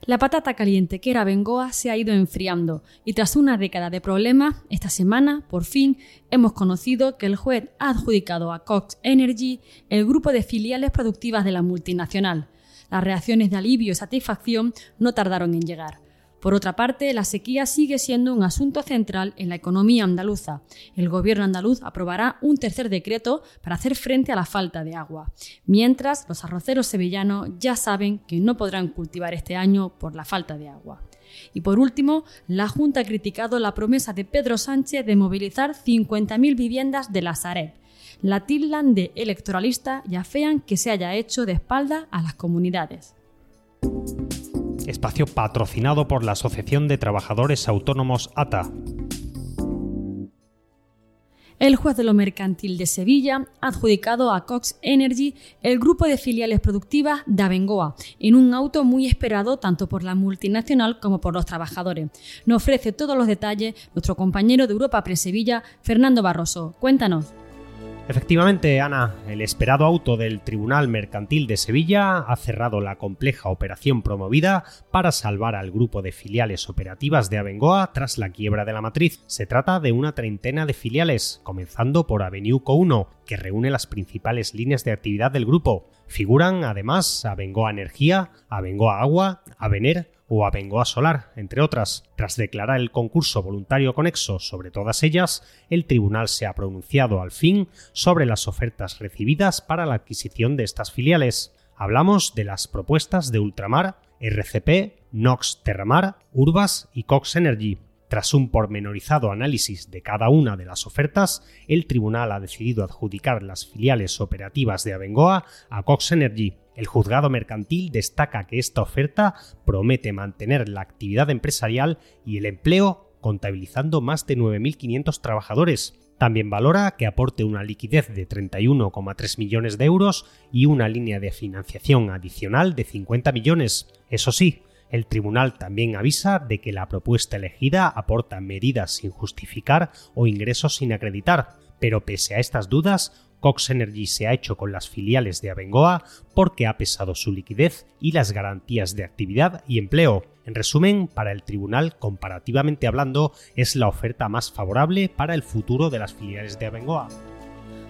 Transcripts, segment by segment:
La patata caliente que era Bengoa se ha ido enfriando y tras una década de problemas, esta semana, por fin, hemos conocido que el juez ha adjudicado a Cox Energy el grupo de filiales productivas de la multinacional. Las reacciones de alivio y satisfacción no tardaron en llegar. Por otra parte, la sequía sigue siendo un asunto central en la economía andaluza. El gobierno andaluz aprobará un tercer decreto para hacer frente a la falta de agua, mientras los arroceros sevillanos ya saben que no podrán cultivar este año por la falta de agua. Y por último, la Junta ha criticado la promesa de Pedro Sánchez de movilizar 50.000 viviendas de la Sareb. La tildan de electoralista y afean que se haya hecho de espalda a las comunidades espacio patrocinado por la Asociación de Trabajadores Autónomos ATA. El juez de lo mercantil de Sevilla ha adjudicado a Cox Energy el grupo de filiales productivas de Abengoa, en un auto muy esperado tanto por la multinacional como por los trabajadores. Nos ofrece todos los detalles nuestro compañero de Europa Pre Sevilla, Fernando Barroso. Cuéntanos. Efectivamente, Ana, el esperado auto del Tribunal Mercantil de Sevilla ha cerrado la compleja operación promovida para salvar al grupo de filiales operativas de Abengoa tras la quiebra de la matriz. Se trata de una treintena de filiales, comenzando por Avenue Co1, que reúne las principales líneas de actividad del grupo. Figuran además Abengoa Energía, Abengoa Agua, Avener, o Abengoa Solar, entre otras. Tras declarar el concurso voluntario conexo sobre todas ellas, el tribunal se ha pronunciado al fin sobre las ofertas recibidas para la adquisición de estas filiales. Hablamos de las propuestas de Ultramar, RCP, Nox Terramar, Urbas y Cox Energy. Tras un pormenorizado análisis de cada una de las ofertas, el tribunal ha decidido adjudicar las filiales operativas de Abengoa a Cox Energy, el juzgado mercantil destaca que esta oferta promete mantener la actividad empresarial y el empleo contabilizando más de 9.500 trabajadores. También valora que aporte una liquidez de 31,3 millones de euros y una línea de financiación adicional de 50 millones. Eso sí, el tribunal también avisa de que la propuesta elegida aporta medidas sin justificar o ingresos sin acreditar, pero pese a estas dudas, Cox Energy se ha hecho con las filiales de Abengoa porque ha pesado su liquidez y las garantías de actividad y empleo. En resumen, para el tribunal, comparativamente hablando, es la oferta más favorable para el futuro de las filiales de Abengoa.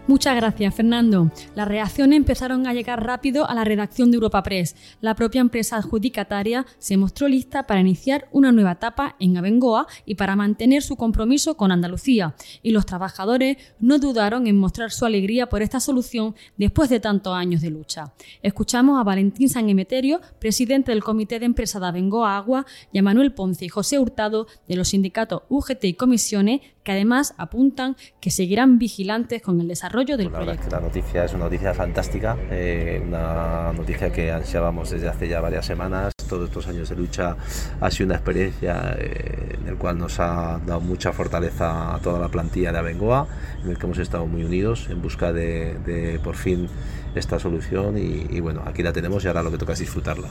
Muchas gracias, Fernando. Las reacciones empezaron a llegar rápido a la redacción de Europa Press. La propia empresa adjudicataria se mostró lista para iniciar una nueva etapa en Abengoa y para mantener su compromiso con Andalucía. Y los trabajadores no dudaron en mostrar su alegría por esta solución después de tantos años de lucha. Escuchamos a Valentín San Emeterio, presidente del Comité de Empresa de Abengoa Agua, y a Manuel Ponce y José Hurtado de los sindicatos UGT y Comisiones, que además apuntan que seguirán vigilantes con el desarrollo pues la noticia es una noticia fantástica, eh, una noticia que ansiábamos desde hace ya varias semanas. Todos estos años de lucha ha sido una experiencia eh, en la cual nos ha dado mucha fortaleza a toda la plantilla de Abengoa, en el que hemos estado muy unidos en busca de, por fin esta solución y, bueno, aquí la tenemos y ahora lo que toca es disfrutarla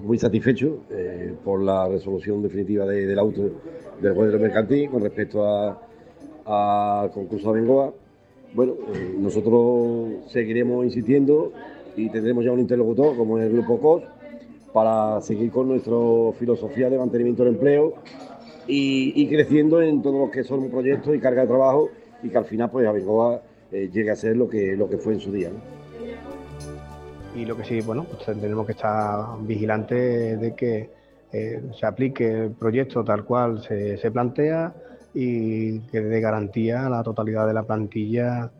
muy satisfecho eh, por la resolución definitiva del auto del de mercantil con respecto al concurso de Abengoa. Bueno, nosotros seguiremos insistiendo y tendremos ya un interlocutor como es el Grupo COS para seguir con nuestra filosofía de mantenimiento del empleo y, creciendo en todo lo que son proyectos y carga de trabajo y que al final pues Abengoa eh, llegue a ser lo que, lo que fue en su día. Y lo que sí, bueno, pues tenemos que estar vigilantes de que eh, se aplique el proyecto tal cual se, se plantea y que dé garantía a la totalidad de la plantilla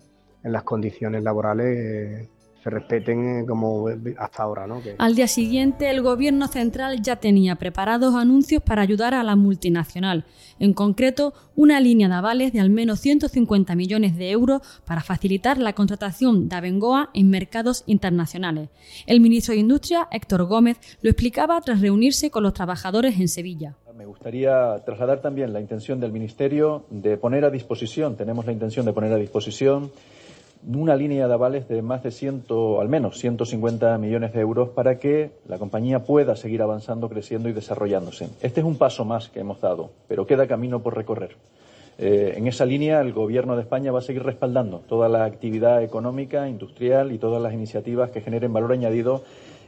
en las condiciones laborales se respeten eh, como hasta ahora. ¿no? Al día siguiente, el gobierno central ya tenía preparados anuncios para ayudar a la multinacional, en concreto una línea de avales de al menos 150 millones de euros para facilitar la contratación de Abengoa en mercados internacionales. El ministro de Industria, Héctor Gómez, lo explicaba tras reunirse con los trabajadores en Sevilla. Me gustaría trasladar también la intención del Ministerio de poner a disposición, tenemos la intención de poner a disposición una línea de avales de más de 100, al menos 150 millones de euros para que la compañía pueda seguir avanzando, creciendo y desarrollándose. Este es un paso más que hemos dado, pero queda camino por recorrer. Eh, en esa línea, el Gobierno de España va a seguir respaldando toda la actividad económica, industrial y todas las iniciativas que generen valor añadido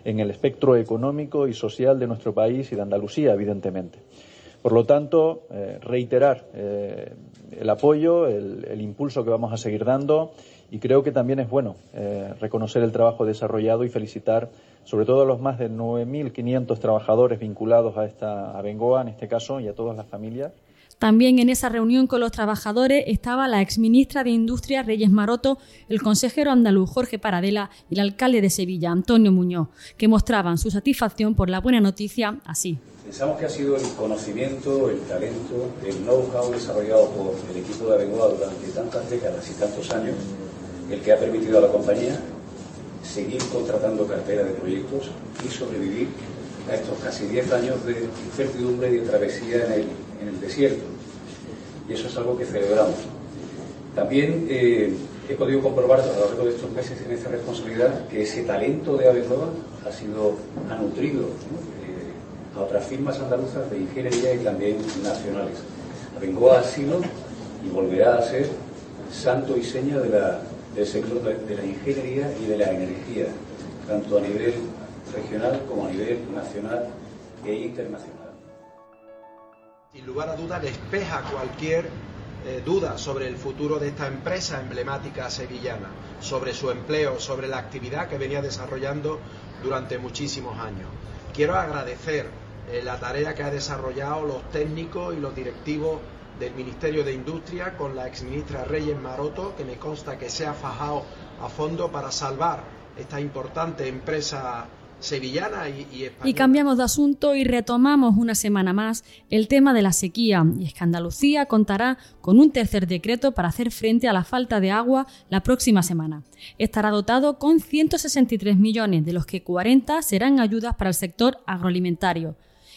en el espectro económico y social de nuestro país y de Andalucía, evidentemente. Por lo tanto, eh, reiterar eh, el apoyo, el, impulso que vamos a seguir dando y creo que también es bueno reconocer el trabajo desarrollado y felicitar sobre todo a los más de 9.500 trabajadores vinculados a esta a Bengoa, en este caso, y a todas las familias también en esa reunión con los trabajadores estaba la exministra de Industria Reyes Maroto, el consejero andaluz Jorge Paradela y el alcalde de Sevilla Antonio Muñoz, que mostraban su satisfacción por la buena noticia así. Pensamos que ha sido el conocimiento, el talento, el know-how desarrollado por el equipo de Abengoa durante tantas décadas y tantos años el que ha permitido a la compañía seguir contratando cartera de proyectos y sobrevivir a estos casi 10 años de incertidumbre y de travesía en el desierto. Y eso es algo que celebramos. También eh, he podido comprobar a lo largo de estos meses en esta responsabilidad que ese talento de Abengoa ha sido, ha nutrido eh, a otras firmas andaluzas de ingeniería y también nacionales. Abengoa ha sido y volverá a ser santo y seña de la, del sector de la ingeniería y de la energía, tanto a nivel regional como a nivel nacional e internacional sin lugar a duda despeja cualquier eh, duda sobre el futuro de esta empresa emblemática sevillana, sobre su empleo, sobre la actividad que venía desarrollando durante muchísimos años. Quiero agradecer eh, la tarea que ha desarrollado los técnicos y los directivos del Ministerio de Industria con la exministra Reyes Maroto, que me consta que se ha fajado a fondo para salvar esta importante empresa sevillana y, y, cambiamos de asunto y retomamos una semana más el tema de la sequía. Y es contará con un tercer decreto para hacer frente a la falta de agua la próxima semana. Estará dotado con 163 millones, de los que 40 serán ayudas para el sector agroalimentario.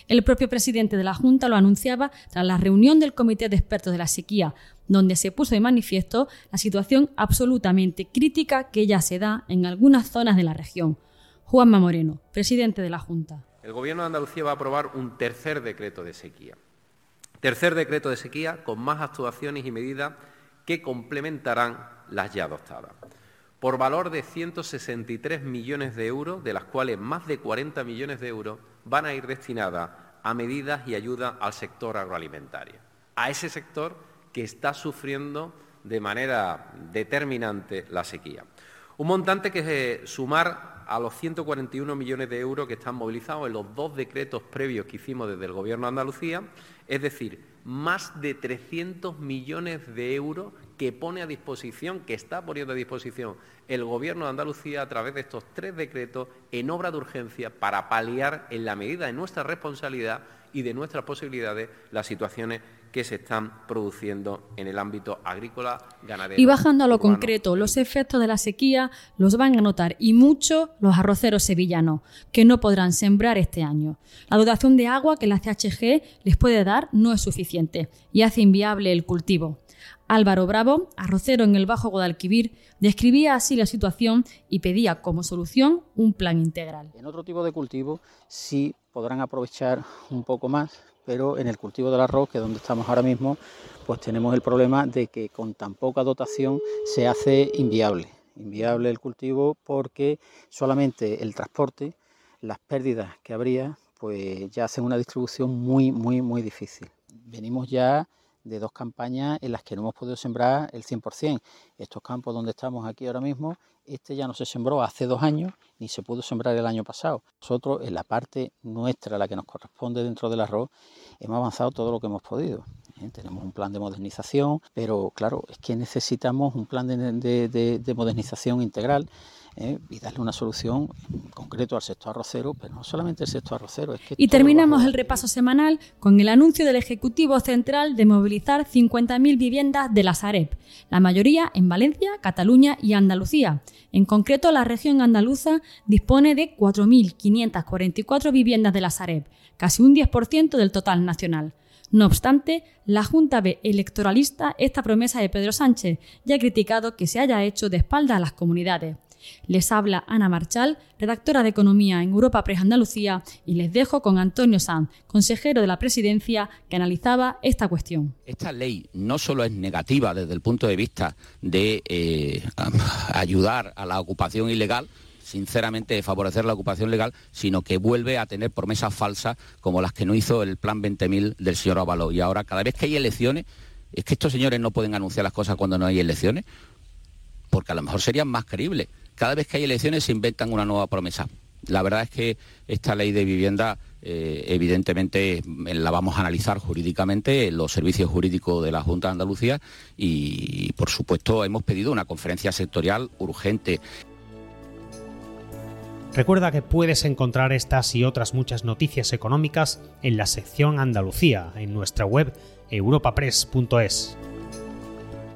El propio presidente de la Junta lo anunciaba tras la reunión del Comité de Expertos de la Sequía, donde se puso de manifiesto la situación absolutamente crítica que ya se da en algunas zonas de la región Juanma Moreno, presidente de la Junta. El Gobierno de Andalucía va a aprobar un tercer decreto de sequía. Tercer decreto de sequía con más actuaciones y medidas que complementarán las ya adoptadas. Por valor de 163 millones de euros, de las cuales más de 40 millones de euros van a ir destinadas a medidas y ayuda al sector agroalimentario, a ese sector que está sufriendo de manera determinante la sequía. Un montante que es sumar a los 141 millones de euros que están movilizados en los dos decretos previos que hicimos desde el Gobierno de Andalucía, es decir, más de 300 millones de euros que pone a disposición, que está poniendo a disposición el Gobierno de Andalucía a través de estos tres decretos en obra de urgencia para paliar, en la medida de nuestra responsabilidad y de nuestras posibilidades, las situaciones que se están produciendo en el ámbito agrícola, ganadero. Y bajando a lo concreto, los efectos de la sequía los van a notar y mucho los arroceros sevillanos, que no podrán sembrar este año. La dotación de agua que la CHG les puede dar no es suficiente y hace inviable el cultivo. Álvaro Bravo, arrocero en el Bajo Guadalquivir, describía así la situación y pedía como solución un plan integral. En otro tipo de cultivo sí podrán aprovechar un poco más pero en el cultivo del arroz, que es donde estamos ahora mismo, pues tenemos el problema de que con tan poca dotación se hace inviable. Inviable el cultivo porque solamente el transporte, las pérdidas que habría, pues ya hacen una distribución muy, muy, muy difícil. Venimos ya de dos campañas en las que no hemos podido sembrar el 100%. Estos campos donde estamos aquí ahora mismo, este ya no se sembró hace dos años ni se pudo sembrar el año pasado. Nosotros, en la parte nuestra, la que nos corresponde dentro del arroz, hemos avanzado todo lo que hemos podido. ¿eh? Tenemos un plan de modernización, pero claro, es que necesitamos un plan de modernización integral ¿eh? y darle una solución concreta al sector arrocero, pero no solamente el sector arrocero. Es que y terminamos el repaso semanal con el anuncio del Ejecutivo Central de movilizar 50.000 viviendas de la Sareb, la mayoría en Valencia, Cataluña y Andalucía. En concreto, la región andaluza dispone de 4.544 viviendas de la Sareb, casi un 10% del total nacional. No obstante, la Junta ve electoralista esta promesa de Pedro Sánchez y ha criticado que se haya hecho de espalda a las comunidades. Les habla Ana Marchal, redactora de Economía en Europa Press Andalucía, y les dejo con Antonio Sanz, consejero de la Presidencia, que analizaba esta cuestión. Esta ley no solo es negativa desde el punto de vista de eh, ayudar a la ocupación ilegal, sinceramente de favorecer la ocupación legal, sino que vuelve a tener promesas falsas como las que no hizo el plan 20.000 del señor Avaló. Y ahora, cada vez que hay elecciones, es que estos señores no pueden anunciar las cosas cuando no hay elecciones, porque a lo mejor serían más creíbles. Cada vez que hay elecciones se inventan una nueva promesa. La verdad es que esta ley de vivienda eh, evidentemente la vamos a analizar jurídicamente en los servicios jurídicos de la Junta de Andalucía y por supuesto hemos pedido una conferencia sectorial urgente. Recuerda que puedes encontrar estas y otras muchas noticias económicas en la sección Andalucía en nuestra web europapress.es.